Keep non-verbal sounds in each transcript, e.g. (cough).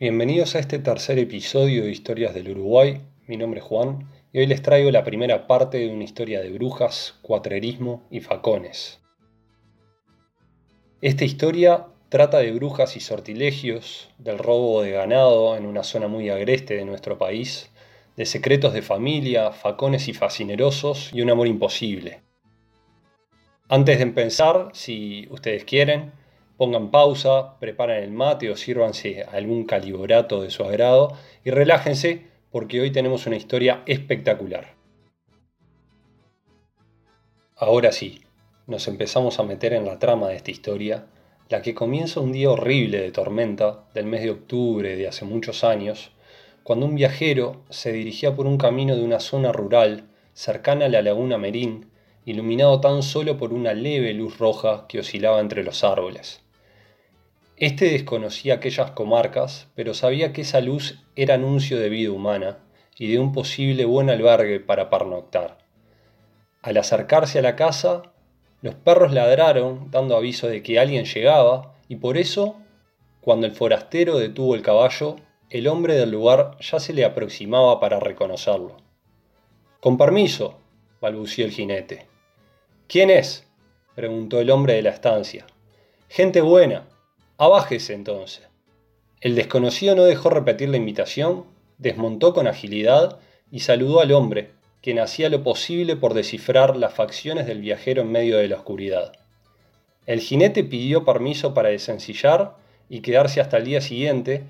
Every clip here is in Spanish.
Bienvenidos a este tercer episodio de Historias del Uruguay. Mi nombre es Juan y hoy les traigo la primera parte de una historia de brujas, cuatrerismo y facones. Esta historia trata de brujas y sortilegios, del robo de ganado en una zona muy agreste de nuestro país, de secretos de familia, facones y fascinerosos y un amor imposible. Antes de empezar, si ustedes quieren, Pongan pausa, preparen el mate o sírvanse algún calibrato de su agrado y relájense porque hoy tenemos una historia espectacular. Ahora sí, nos empezamos a meter en la trama de esta historia, la que comienza un día horrible de tormenta del mes de octubre de hace muchos años, cuando un viajero se dirigía por un camino de una zona rural cercana a la laguna Merín, iluminado tan solo por una leve luz roja que oscilaba entre los árboles. Este desconocía aquellas comarcas, pero sabía que esa luz era anuncio de vida humana y de un posible buen albergue para pernoctar. Al acercarse a la casa, los perros ladraron dando aviso de que alguien llegaba y por eso, cuando el forastero detuvo el caballo, el hombre del lugar ya se le aproximaba para reconocerlo. Con permiso, balbució el jinete. ¿Quién es? preguntó el hombre de la estancia. Gente buena, Abájese entonces. El desconocido no dejó repetir la invitación, desmontó con agilidad y saludó al hombre, quien hacía lo posible por descifrar las facciones del viajero en medio de la oscuridad. El jinete pidió permiso para desencillar y quedarse hasta el día siguiente,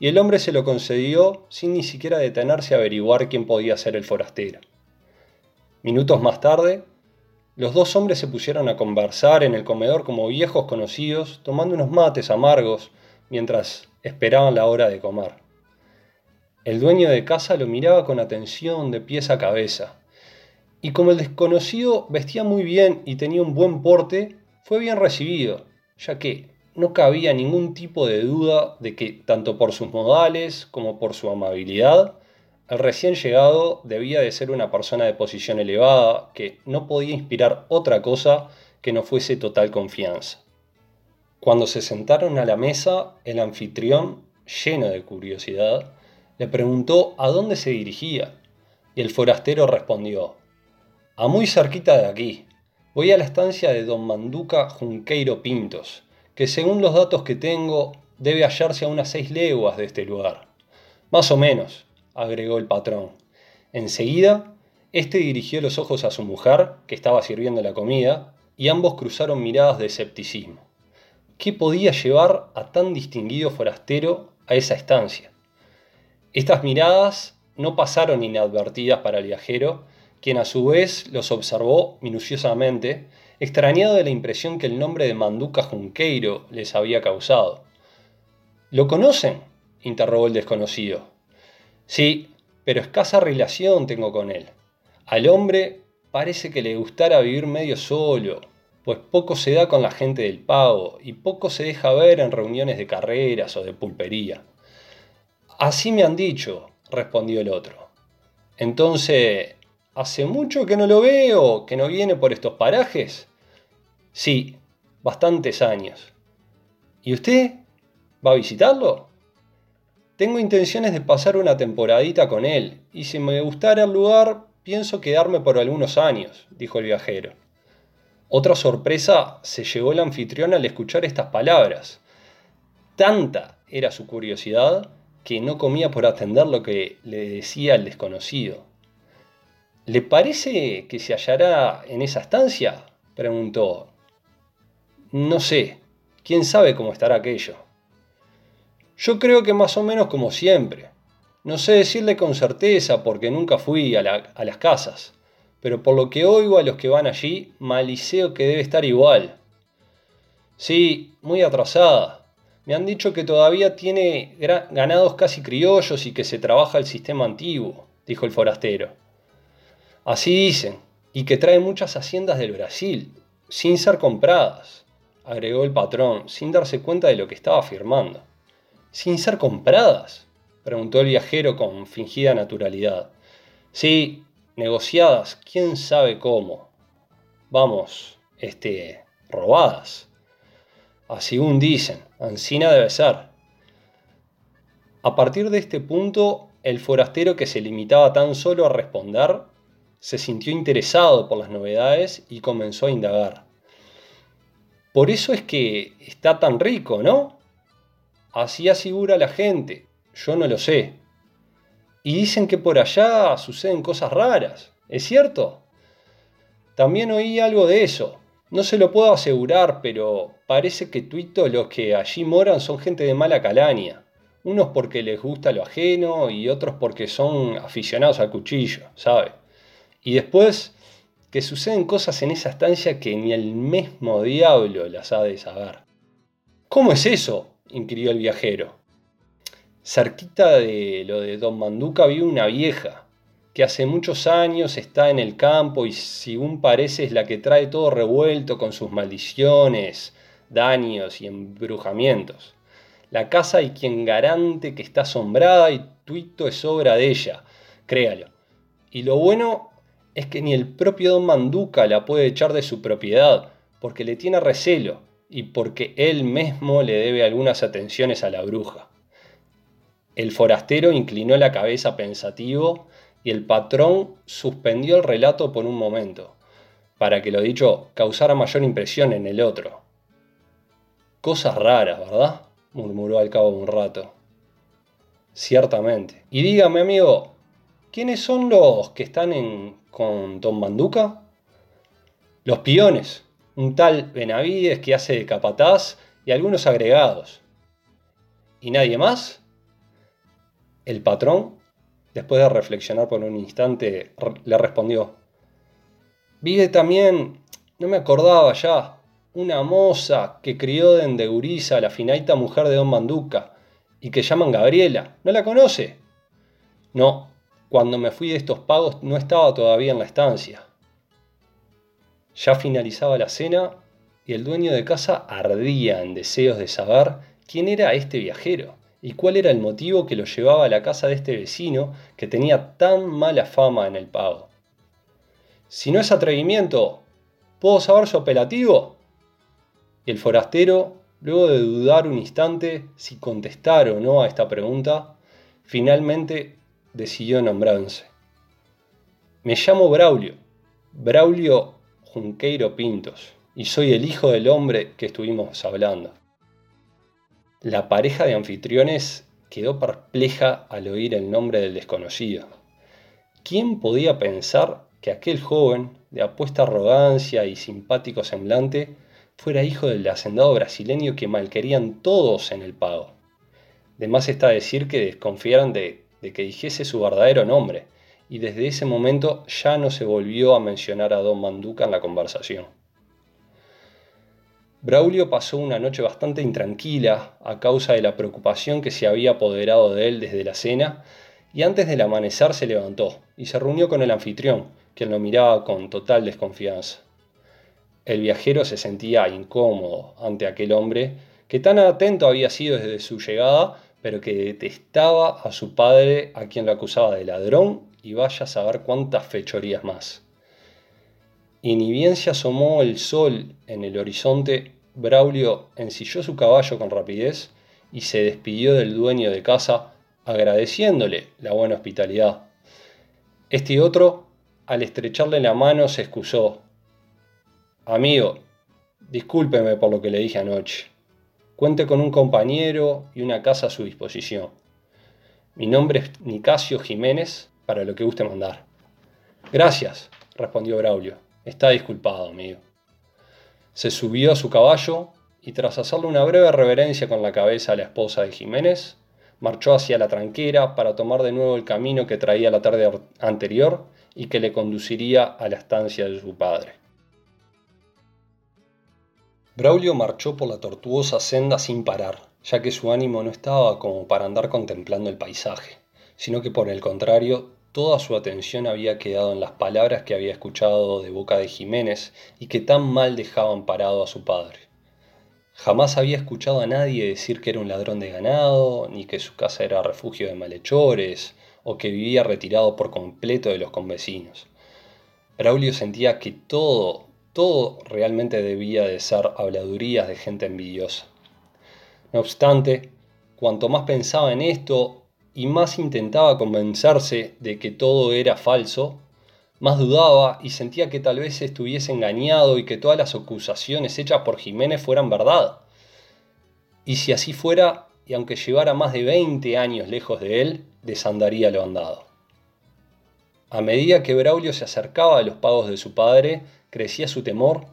y el hombre se lo concedió sin ni siquiera detenerse a averiguar quién podía ser el forastero. Minutos más tarde, los dos hombres se pusieron a conversar en el comedor como viejos conocidos, tomando unos mates amargos mientras esperaban la hora de comer. El dueño de casa lo miraba con atención de pies a cabeza, y como el desconocido vestía muy bien y tenía un buen porte, fue bien recibido, ya que no cabía ningún tipo de duda de que, tanto por sus modales como por su amabilidad, el recién llegado debía de ser una persona de posición elevada que no podía inspirar otra cosa que no fuese total confianza. Cuando se sentaron a la mesa, el anfitrión, lleno de curiosidad, le preguntó a dónde se dirigía, y el forastero respondió, a muy cerquita de aquí, voy a la estancia de don Manduca Junqueiro Pintos, que según los datos que tengo debe hallarse a unas seis leguas de este lugar. Más o menos, agregó el patrón. Enseguida, éste dirigió los ojos a su mujer, que estaba sirviendo la comida, y ambos cruzaron miradas de escepticismo. ¿Qué podía llevar a tan distinguido forastero a esa estancia? Estas miradas no pasaron inadvertidas para el viajero, quien a su vez los observó minuciosamente, extrañado de la impresión que el nombre de Manduca Junqueiro les había causado. ¿Lo conocen? interrogó el desconocido. Sí, pero escasa relación tengo con él. Al hombre parece que le gustara vivir medio solo, pues poco se da con la gente del pago y poco se deja ver en reuniones de carreras o de pulpería. Así me han dicho, respondió el otro. Entonces, ¿hace mucho que no lo veo, que no viene por estos parajes? Sí, bastantes años. ¿Y usted va a visitarlo? Tengo intenciones de pasar una temporadita con él, y si me gustara el lugar, pienso quedarme por algunos años, dijo el viajero. Otra sorpresa se llevó el anfitrión al escuchar estas palabras. Tanta era su curiosidad que no comía por atender lo que le decía el desconocido. ¿Le parece que se hallará en esa estancia? preguntó. No sé, quién sabe cómo estará aquello. Yo creo que más o menos como siempre. No sé decirle con certeza porque nunca fui a, las casas, pero por lo que oigo a los que van allí, maliceo que debe estar igual. Sí, muy atrasada. Me han dicho que todavía tiene ganados casi criollos y que se trabaja el sistema antiguo, dijo el forastero. Así dicen, y que trae muchas haciendas del Brasil, sin ser compradas, agregó el patrón, sin darse cuenta de lo que estaba afirmando sin ser compradas? preguntó el viajero con fingida naturalidad. Sí, negociadas, quién sabe cómo. Vamos, este, robadas. Así un dicen, ansina debe ser. A partir de este punto, el forastero que se limitaba tan solo a responder se sintió interesado por las novedades y comenzó a indagar. Por eso es que está tan rico, ¿no? Así asegura la gente, yo no lo sé. Y dicen que por allá suceden cosas raras, ¿es cierto? También oí algo de eso. No se lo puedo asegurar, pero parece que tuito los que allí moran son gente de mala calaña. Unos porque les gusta lo ajeno y otros porque son aficionados al cuchillo, ¿sabe? Y después que suceden cosas en esa estancia que ni el mismo diablo las ha de saber. ¿Cómo es eso? Inquirió el viajero. Cerquita de lo de Don Manduca vive una vieja, que hace muchos años está en el campo y según parece es la que trae todo revuelto con sus maldiciones, daños y embrujamientos. La casa hay quien garante que está asombrada y tuito es obra de ella, créalo. Y lo bueno es que ni el propio don Manduca la puede echar de su propiedad, porque le tiene recelo y porque él mismo le debe algunas atenciones a la bruja. El forastero inclinó la cabeza pensativo y el patrón suspendió el relato por un momento, para que lo dicho causara mayor impresión en el otro. Cosas raras, ¿verdad? murmuró al cabo de un rato. Ciertamente. Y dígame, amigo, ¿quiénes son los que están en, con Don Manduca? Los piones, un tal Benavides que hace de capataz y algunos agregados. ¿Y nadie más? El patrón Después de reflexionar por un instante, le respondió, Vive también, no me acordaba ya, una moza que crió de Endeguriza, la finaita mujer de don Manduca, y que llaman Gabriela. ¿No la conoce? No, cuando me fui de estos pagos no estaba todavía en la estancia. Ya finalizaba la cena y el dueño de casa ardía en deseos de saber quién era este viajero y cuál era el motivo que lo llevaba a la casa de este vecino que tenía tan mala fama en el pago. Si no es atrevimiento, ¿puedo saber su apelativo? Y el forastero, luego de dudar un instante si contestar o no a esta pregunta, finalmente decidió nombrarse. Me llamo Braulio, Braulio Junqueiro Pintos, y soy el hijo del hombre que estuvimos hablando. La pareja de anfitriones quedó perpleja al oír el nombre del desconocido. ¿Quién podía pensar que aquel joven, de apuesta arrogancia y simpático semblante, fuera hijo del hacendado brasileño que malquerían todos en el pago? De más está decir que desconfiaron de, de que dijese su verdadero nombre, y desde ese momento ya no se volvió a mencionar a don Manduca en la conversación. Braulio pasó una noche bastante intranquila a causa de la preocupación que se había apoderado de él desde la cena, y antes del amanecer se levantó y se reunió con el anfitrión, quien lo miraba con total desconfianza. El viajero se sentía incómodo ante aquel hombre que tan atento había sido desde su llegada, pero que detestaba a su padre a quien lo acusaba de ladrón y vaya a saber cuántas fechorías más y ni bien se asomó el sol en el horizonte, Braulio ensilló su caballo con rapidez y se despidió del dueño de casa agradeciéndole la buena hospitalidad. Este otro, al estrecharle la mano, se excusó. Amigo, discúlpeme por lo que le dije anoche. Cuente con un compañero y una casa a su disposición. Mi nombre es Nicasio Jiménez, para lo que guste mandar. Gracias, respondió Braulio. Está disculpado, amigo. Se subió a su caballo y tras hacerle una breve reverencia con la cabeza a la esposa de Jiménez, marchó hacia la tranquera para tomar de nuevo el camino que traía la tarde anterior y que le conduciría a la estancia de su padre. Braulio marchó por la tortuosa senda sin parar, ya que su ánimo no estaba como para andar contemplando el paisaje, sino que por el contrario Toda su atención había quedado en las palabras que había escuchado de boca de Jiménez y que tan mal dejaban parado a su padre. Jamás había escuchado a nadie decir que era un ladrón de ganado, ni que su casa era refugio de malhechores, o que vivía retirado por completo de los convecinos. Braulio sentía que todo, todo realmente debía de ser habladurías de gente envidiosa. No obstante, cuanto más pensaba en esto y más intentaba convencerse de que todo era falso, más dudaba y sentía que tal vez estuviese engañado y que todas las acusaciones hechas por Jiménez fueran verdad. Y si así fuera, y aunque llevara más de 20 años lejos de él, desandaría lo andado. A medida que Braulio se acercaba a los pagos de su padre, crecía su temor,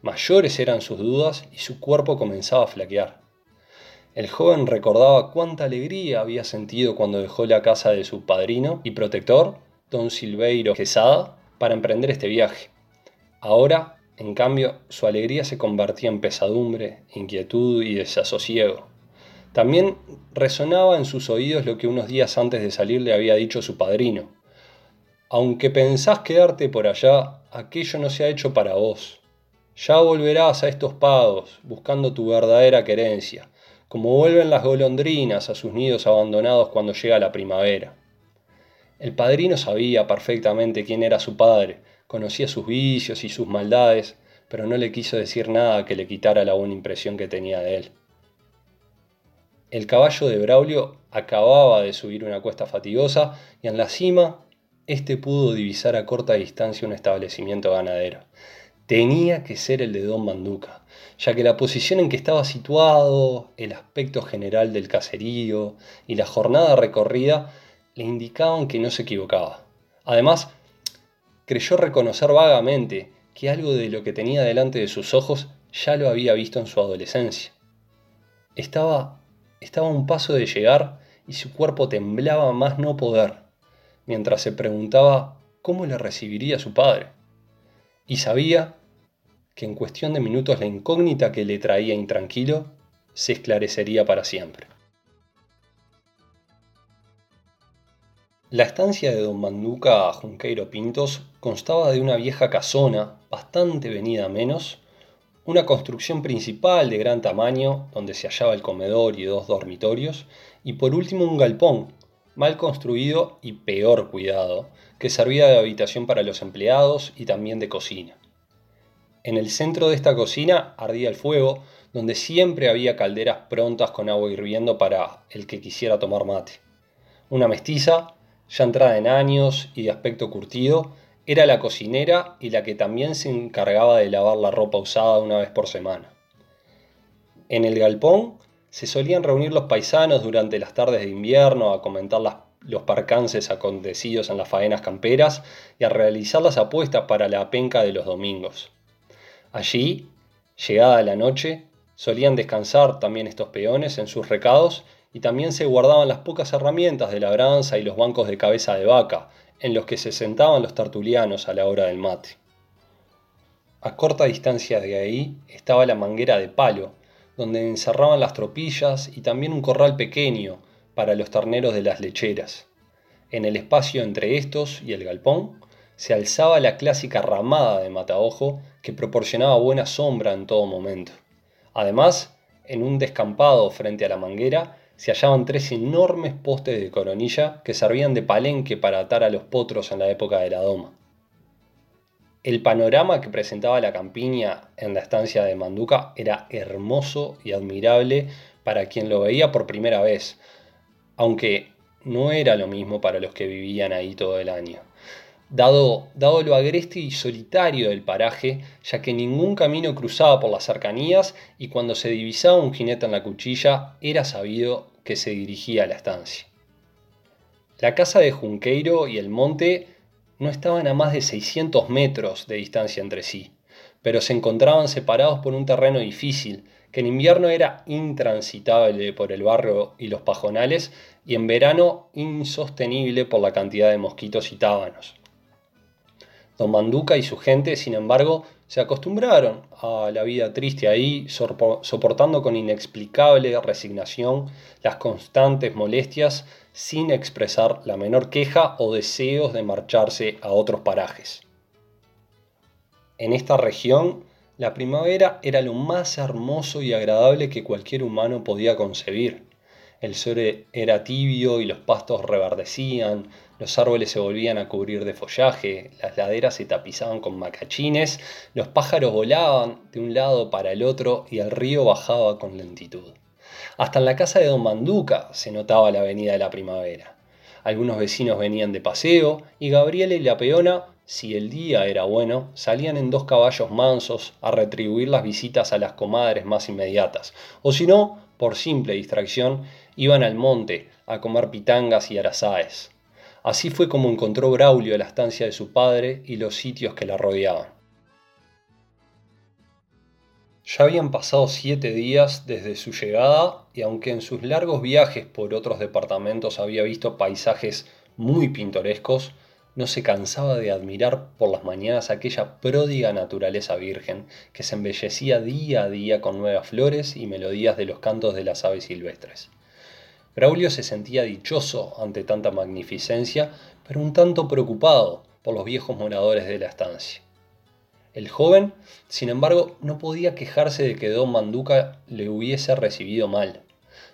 mayores eran sus dudas y su cuerpo comenzaba a flaquear. El joven recordaba cuánta alegría había sentido cuando dejó la casa de su padrino y protector, don Silveiro Quesada, para emprender este viaje. Ahora, en cambio, su alegría se convertía en pesadumbre, inquietud y desasosiego. También resonaba en sus oídos lo que unos días antes de salir le había dicho su padrino. Aunque pensás quedarte por allá, aquello no se ha hecho para vos. Ya volverás a estos pagos, buscando tu verdadera querencia, como vuelven las golondrinas a sus nidos abandonados cuando llega la primavera. El padrino sabía perfectamente quién era su padre, conocía sus vicios y sus maldades, pero no le quiso decir nada que le quitara la buena impresión que tenía de él. El caballo de Braulio acababa de subir una cuesta fatigosa y en la cima éste pudo divisar a corta distancia un establecimiento ganadero. Tenía que ser el de Don Manduca, ya que la posición en que estaba situado, el aspecto general del caserío y la jornada recorrida le indicaban que no se equivocaba. Además, creyó reconocer vagamente que algo de lo que tenía delante de sus ojos ya lo había visto en su adolescencia. Estaba estaba a un paso de llegar y su cuerpo temblaba más no poder, mientras se preguntaba cómo le recibiría su padre. Y sabía que en cuestión de minutos la incógnita que le traía intranquilo se esclarecería para siempre. La estancia de don Manduca Junqueiro Pintos constaba de una vieja casona, bastante venida menos, una construcción principal de gran tamaño, donde se hallaba el comedor y dos dormitorios, y por último un galpón, mal construido y peor cuidado, que servía de habitación para los empleados y también de cocina. En el centro de esta cocina ardía el fuego, donde siempre había calderas prontas con agua hirviendo para el que quisiera tomar mate. Una mestiza, ya entrada en años y de aspecto curtido, era la cocinera y la que también se encargaba de lavar la ropa usada una vez por semana. En el galpón se solían reunir los paisanos durante las tardes de invierno a comentar los percances acontecidos en las faenas camperas y a realizar las apuestas para la penca de los domingos. Allí, llegada la noche, solían descansar también estos peones en sus recados y también se guardaban las pocas herramientas de labranza y los bancos de cabeza de vaca, en los que se sentaban los tertulianos a la hora del mate. A corta distancia de ahí estaba la manguera de palo, donde encerraban las tropillas y también un corral pequeño para los terneros de las lecheras. En el espacio entre estos y el galpón se alzaba la clásica ramada de mataojo que proporcionaba buena sombra en todo momento. Además, en un descampado frente a la manguera se hallaban tres enormes postes de coronilla que servían de palenque para atar a los potros en la época de la doma. El panorama que presentaba la campiña en la estancia de Manduca era hermoso y admirable para quien lo veía por primera vez, aunque no era lo mismo para los que vivían ahí todo el año. Dado, dado, lo agreste y solitario del paraje, ya que ningún camino cruzaba por las cercanías y cuando se divisaba un jinete en la cuchilla era sabido que se dirigía a la estancia. La casa de Junqueiro y el monte no estaban a más de 600 metros de distancia entre sí, pero se encontraban separados por un terreno difícil, que en invierno era intransitable por el barro y los pajonales y en verano insostenible por la cantidad de mosquitos y tábanos. Don Manduca y su gente, sin embargo, se acostumbraron a la vida triste ahí, soportando con inexplicable resignación las constantes molestias sin expresar la menor queja o deseos de marcharse a otros parajes. En esta región, la primavera era lo más hermoso y agradable que cualquier humano podía concebir. El sol era tibio y los pastos reverdecían, los árboles se volvían a cubrir de follaje, las laderas se tapizaban con macachines, los pájaros volaban de un lado para el otro y el río bajaba con lentitud. Hasta en la casa de don Manduca se notaba la venida de la primavera. Algunos vecinos venían de paseo y Gabriela y la peona, si el día era bueno, salían en dos caballos mansos a retribuir las visitas a las comadres más inmediatas, o si no, por simple distracción, iban al monte a comer pitangas y arazáes. Así fue como encontró Braulio la estancia de su padre y los sitios que la rodeaban. Ya habían pasado siete días desde su llegada y aunque en sus largos viajes por otros departamentos había visto paisajes muy pintorescos, no se cansaba de admirar por las mañanas aquella pródiga naturaleza virgen que se embellecía día a día con nuevas flores y melodías de los cantos de las aves silvestres. Braulio se sentía dichoso ante tanta magnificencia, pero un tanto preocupado por los viejos moradores de la estancia. El joven, sin embargo, no podía quejarse de que don Manduca le hubiese recibido mal.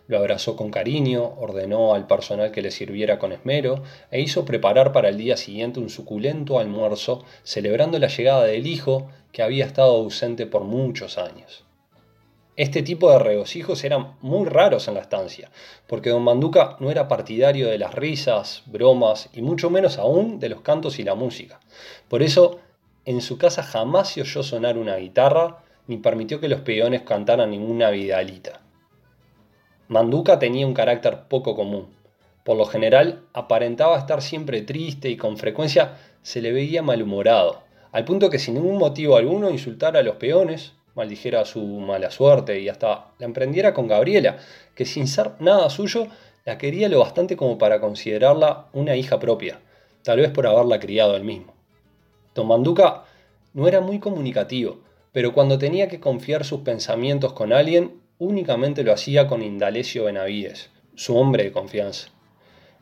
Lo abrazó con cariño, ordenó al personal que le sirviera con esmero e hizo preparar para el día siguiente un suculento almuerzo celebrando la llegada del hijo que había estado ausente por muchos años. Este tipo de regocijos eran muy raros en la estancia, porque don Manduca no era partidario de las risas, bromas y mucho menos aún de los cantos y la música. Por eso en su casa jamás se oyó sonar una guitarra, ni permitió que los peones cantaran ninguna vidalita. Manduca tenía un carácter poco común. Por lo general, aparentaba estar siempre triste y con frecuencia se le veía malhumorado, al punto que sin ningún motivo alguno insultara a los peones, maldijera su mala suerte y hasta la emprendiera con Gabriela, que sin ser nada suyo, la quería lo bastante como para considerarla una hija propia, tal vez por haberla criado él mismo. Don Manduca no era muy comunicativo, pero cuando tenía que confiar sus pensamientos con alguien, únicamente lo hacía con Indalecio Benavides, su hombre de confianza.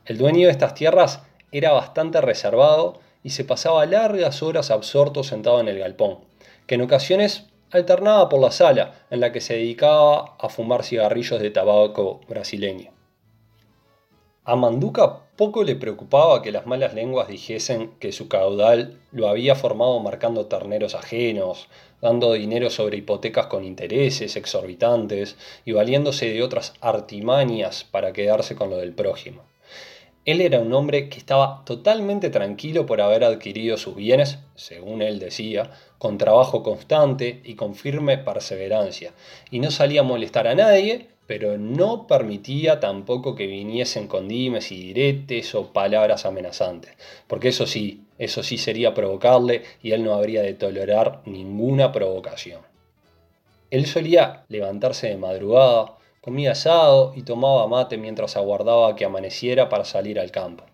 El dueño de estas tierras era bastante reservado y se pasaba largas horas absorto sentado en el galpón, que en ocasiones alternaba por la sala en la que se dedicaba a fumar cigarrillos de tabaco brasileño. A Manduca poco le preocupaba que las malas lenguas dijesen que su caudal lo había formado marcando terneros ajenos, dando dinero sobre hipotecas con intereses exorbitantes y valiéndose de otras artimañas para quedarse con lo del prójimo. Él era un hombre que estaba totalmente tranquilo por haber adquirido sus bienes, según él decía, con trabajo constante y con firme perseverancia, y no salía a molestar a nadie pero no permitía tampoco que viniesen con dimes y diretes o palabras amenazantes, porque eso sí, eso sí sería provocarle y él no habría de tolerar ninguna provocación. Él solía levantarse de madrugada, comía asado y tomaba mate mientras aguardaba que amaneciera para salir al campo.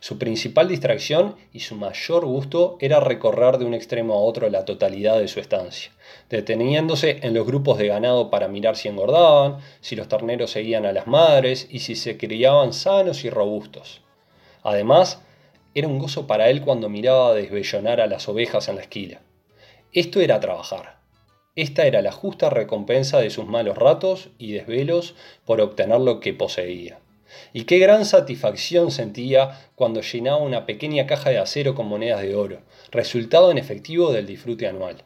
Su principal distracción y su mayor gusto era recorrer de un extremo a otro la totalidad de su estancia, deteniéndose en los grupos de ganado para mirar si engordaban, si los terneros seguían a las madres y si se criaban sanos y robustos. Además, era un gozo para él cuando miraba desvellonar a las ovejas en la esquila. Esto era trabajar. Esta era la justa recompensa de sus malos ratos y desvelos por obtener lo que poseía. Y qué gran satisfacción sentía cuando llenaba una pequeña caja de acero con monedas de oro, resultado en efectivo del disfrute anual.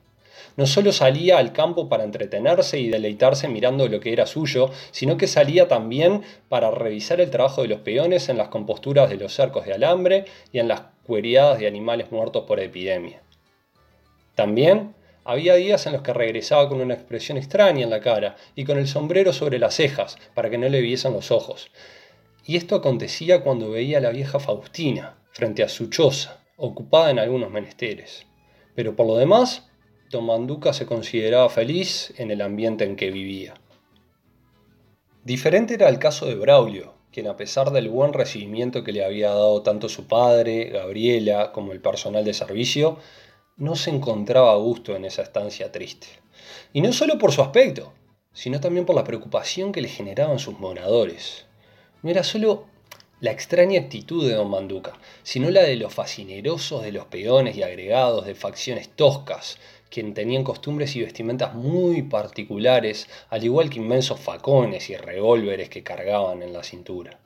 No solo salía al campo para entretenerse y deleitarse mirando lo que era suyo, sino que salía también para revisar el trabajo de los peones en las composturas de los cercos de alambre y en las cueriadas de animales muertos por epidemia. También había días en los que regresaba con una expresión extraña en la cara y con el sombrero sobre las cejas para que no le viesen los ojos, y esto acontecía cuando veía a la vieja Faustina frente a su choza, ocupada en algunos menesteres. Pero por lo demás, don Manduca se consideraba feliz en el ambiente en que vivía. Diferente era el caso de Braulio, quien a pesar del buen recibimiento que le había dado tanto su padre, Gabriela, como el personal de servicio, no se encontraba a gusto en esa estancia triste. Y no solo por su aspecto, sino también por la preocupación que le generaban sus moradores no era solo la extraña actitud de don Manduca, sino la de los fascinerosos de los peones y agregados de facciones toscas, quien tenían costumbres y vestimentas muy particulares, al igual que inmensos facones y revólveres que cargaban en la cintura.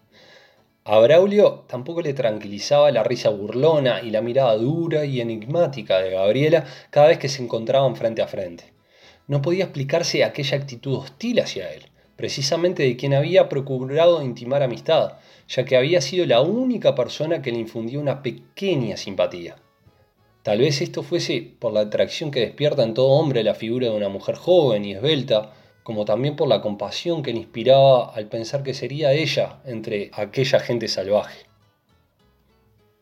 A Braulio tampoco le tranquilizaba la risa burlona y la mirada dura y enigmática de Gabriela cada vez que se encontraban frente a frente. No podía explicarse aquella actitud hostil hacia él precisamente de quien había procurado intimar amistad, ya que había sido la única persona que le infundió una pequeña simpatía. Tal vez esto fuese por la atracción que despierta en todo hombre la figura de una mujer joven y esbelta, como también por la compasión que le inspiraba al pensar que sería ella entre aquella gente salvaje.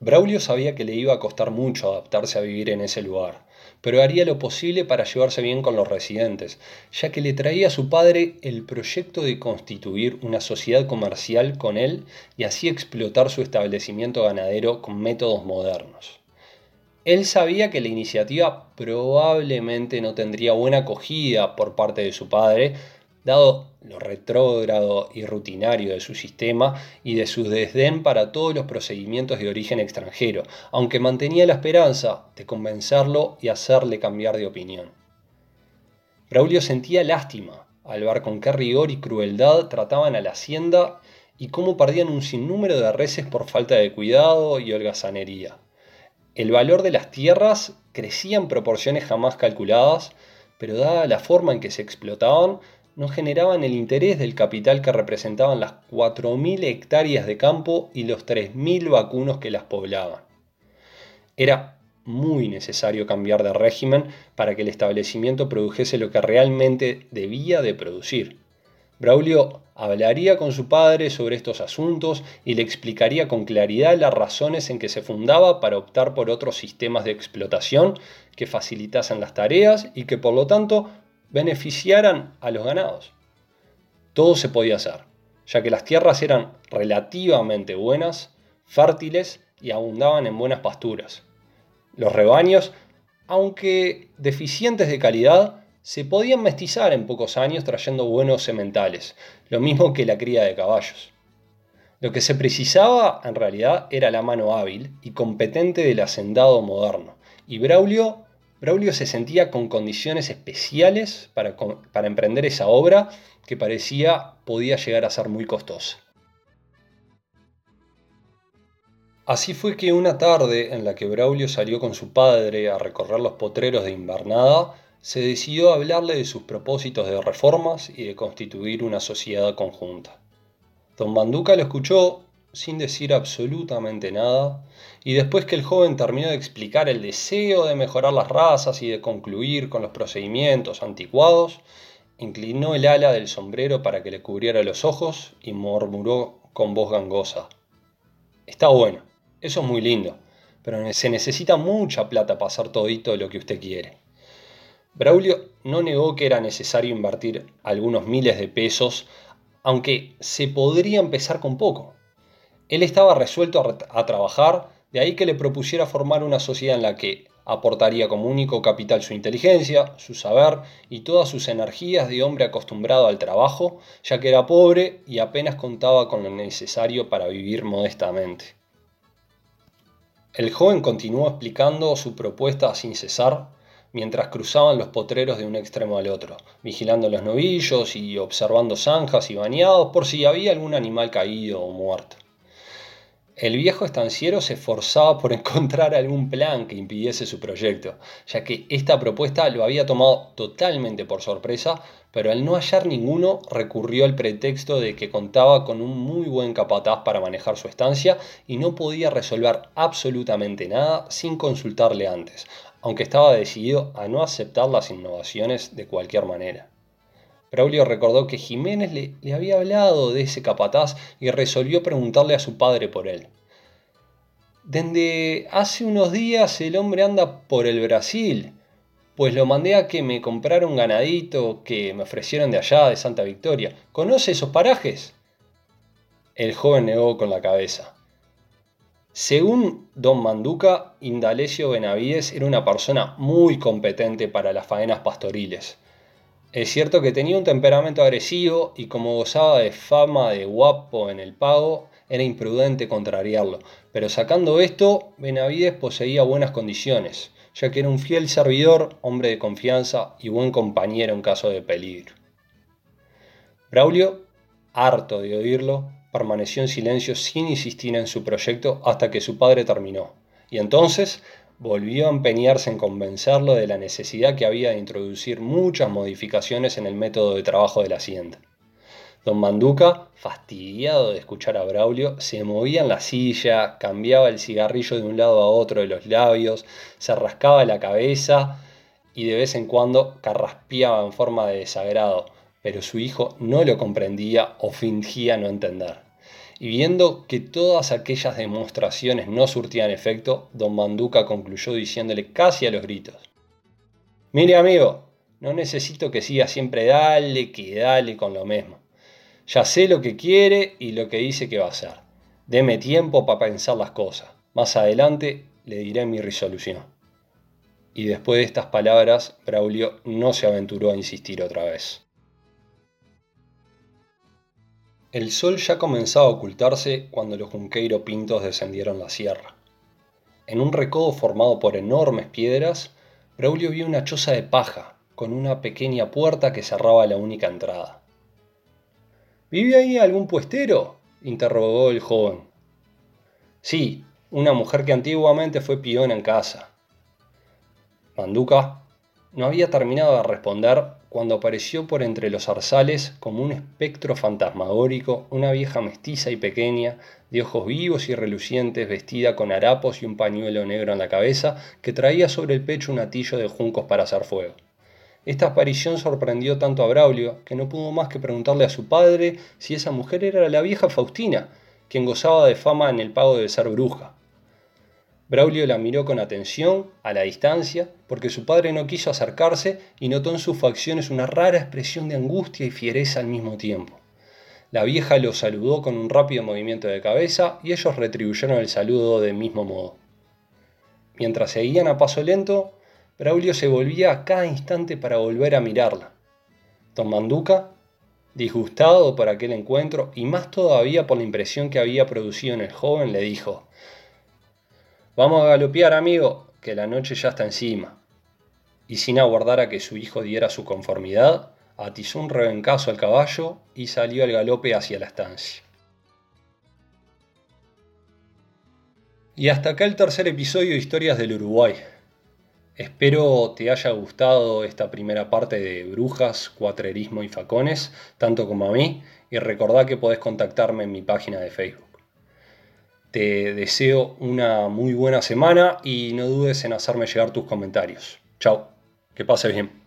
Braulio sabía que le iba a costar mucho adaptarse a vivir en ese lugar, pero haría lo posible para llevarse bien con los residentes, ya que le traía a su padre el proyecto de constituir una sociedad comercial con él y así explotar su establecimiento ganadero con métodos modernos. Él sabía que la iniciativa probablemente no tendría buena acogida por parte de su padre, dado lo retrógrado y rutinario de su sistema y de su desdén para todos los procedimientos de origen extranjero, aunque mantenía la esperanza de convencerlo y hacerle cambiar de opinión. Braulio sentía lástima al ver con qué rigor y crueldad trataban a la hacienda y cómo perdían un sinnúmero de reses por falta de cuidado y holgazanería. El valor de las tierras crecía en proporciones jamás calculadas, pero dada la forma en que se explotaban, no generaban el interés del capital que representaban las 4.000 hectáreas de campo y los 3.000 vacunos que las poblaban. Era muy necesario cambiar de régimen para que el establecimiento produjese lo que realmente debía de producir. Braulio hablaría con su padre sobre estos asuntos y le explicaría con claridad las razones en que se fundaba para optar por otros sistemas de explotación que facilitasen las tareas y que por lo tanto beneficiaran a los ganados. Todo se podía hacer, ya que las tierras eran relativamente buenas, fértiles y abundaban en buenas pasturas. Los rebaños, aunque deficientes de calidad, se podían mestizar en pocos años trayendo buenos sementales, lo mismo que la cría de caballos. Lo que se precisaba en realidad era la mano hábil y competente del hacendado moderno, y Braulio, Braulio se sentía con condiciones especiales para, para emprender esa obra que parecía podía llegar a ser muy costosa. Así fue que una tarde en la que Braulio salió con su padre a recorrer los potreros de invernada, se decidió hablarle de sus propósitos de reformas y de constituir una sociedad conjunta. Don Manduca lo escuchó sin decir absolutamente nada, y después que el joven terminó de explicar el deseo de mejorar las razas y de concluir con los procedimientos anticuados, inclinó el ala del sombrero para que le cubriera los ojos y murmuró con voz gangosa. Está bueno, eso es muy lindo, pero se necesita mucha plata para hacer todito lo que usted quiere. Braulio no negó que era necesario invertir algunos miles de pesos, aunque se podría empezar con poco. Él estaba resuelto a, trabajar, de ahí que le propusiera formar una sociedad en la que aportaría como único capital su inteligencia, su saber y todas sus energías de hombre acostumbrado al trabajo, ya que era pobre y apenas contaba con lo necesario para vivir modestamente. El joven continuó explicando su propuesta sin cesar, mientras cruzaban los potreros de un extremo al otro, vigilando los novillos y observando zanjas y bañados por si había algún animal caído o muerto. El viejo estanciero se esforzaba por (laughs) encontrar algún plan que impidiese su proyecto, ya que esta propuesta lo había tomado totalmente por sorpresa, pero al no hallar ninguno recurrió al pretexto de que contaba con un muy buen capataz para manejar su estancia y no podía resolver absolutamente nada sin consultarle antes, aunque estaba decidido a no aceptar las innovaciones de cualquier manera. Braulio recordó que Jiménez le, había hablado de ese capataz y resolvió preguntarle a su padre por él. Desde hace unos días el hombre anda por el Brasil, pues lo mandé a que me comprara un ganadito que me ofrecieron de allá, de Santa Victoria. ¿Conoce esos parajes? El joven negó con la cabeza. Según don Manduca, Indalecio Benavides era una persona muy competente para las faenas pastoriles. Es cierto que tenía un temperamento agresivo y como gozaba de fama de guapo en el pago, era imprudente contrariarlo. Pero sacando esto, Benavides poseía buenas condiciones, ya que era un fiel servidor, hombre de confianza y buen compañero en caso de peligro. Braulio, harto de oírlo, permaneció en silencio sin insistir en su proyecto hasta que su padre terminó, y entonces volvió a empeñarse en convencerlo de la necesidad que había de introducir muchas modificaciones en el método de trabajo de la hacienda. Don Manduca, fastidiado de escuchar a Braulio, se movía en la silla, cambiaba el cigarrillo de un lado a otro de los labios, se rascaba la cabeza y de vez en cuando carraspeaba en forma de desagrado, pero su hijo no lo comprendía o fingía no entender. Y viendo que todas aquellas demostraciones no surtían efecto, don Manduca concluyó diciéndole casi a los gritos. Mire amigo, no necesito que siga siempre dale, que dale con lo mismo. Ya sé lo que quiere y lo que dice que va a hacer. Deme tiempo para pensar las cosas. Más adelante le diré mi resolución. Y después de estas palabras, Braulio no se aventuró a insistir otra vez. El sol ya comenzaba a ocultarse cuando los junqueiro pintos descendieron la sierra. En un recodo formado por enormes piedras, Braulio vio una choza de paja con una pequeña puerta que cerraba la única entrada. ¿Vive ahí algún puestero? interrogó el joven. Sí, una mujer que antiguamente fue piona en casa. Manduca no había terminado de responder cuando apareció por entre los zarzales como un espectro fantasmagórico una vieja mestiza y pequeña, de ojos vivos y relucientes, vestida con harapos y un pañuelo negro en la cabeza, que traía sobre el pecho un atillo de juncos para hacer fuego. Esta aparición sorprendió tanto a Braulio que no pudo más que preguntarle a su padre si esa mujer era la vieja Faustina, quien gozaba de fama en el pago de ser bruja. Braulio la miró con atención, a la distancia, porque su padre no quiso acercarse y notó en sus facciones una rara expresión de angustia y fiereza al mismo tiempo. La vieja lo saludó con un rápido movimiento de cabeza y ellos retribuyeron el saludo del mismo modo. Mientras seguían a paso lento, Braulio se volvía a cada instante para volver a mirarla. Don Manduca, disgustado por aquel encuentro y más todavía por la impresión que había producido en el joven, le dijo, Vamos a galopear, amigo, que la noche ya está encima. Y sin aguardar a que su hijo diera su conformidad, atizó un rebencazo al caballo y salió al galope hacia la estancia. Y hasta acá el tercer episodio de Historias del Uruguay. Espero te haya gustado esta primera parte de brujas, cuatrerismo y facones, tanto como a mí, y recordá que podés contactarme en mi página de Facebook. Te deseo una muy buena semana y no dudes en hacerme llegar tus comentarios. Chao, que pases bien.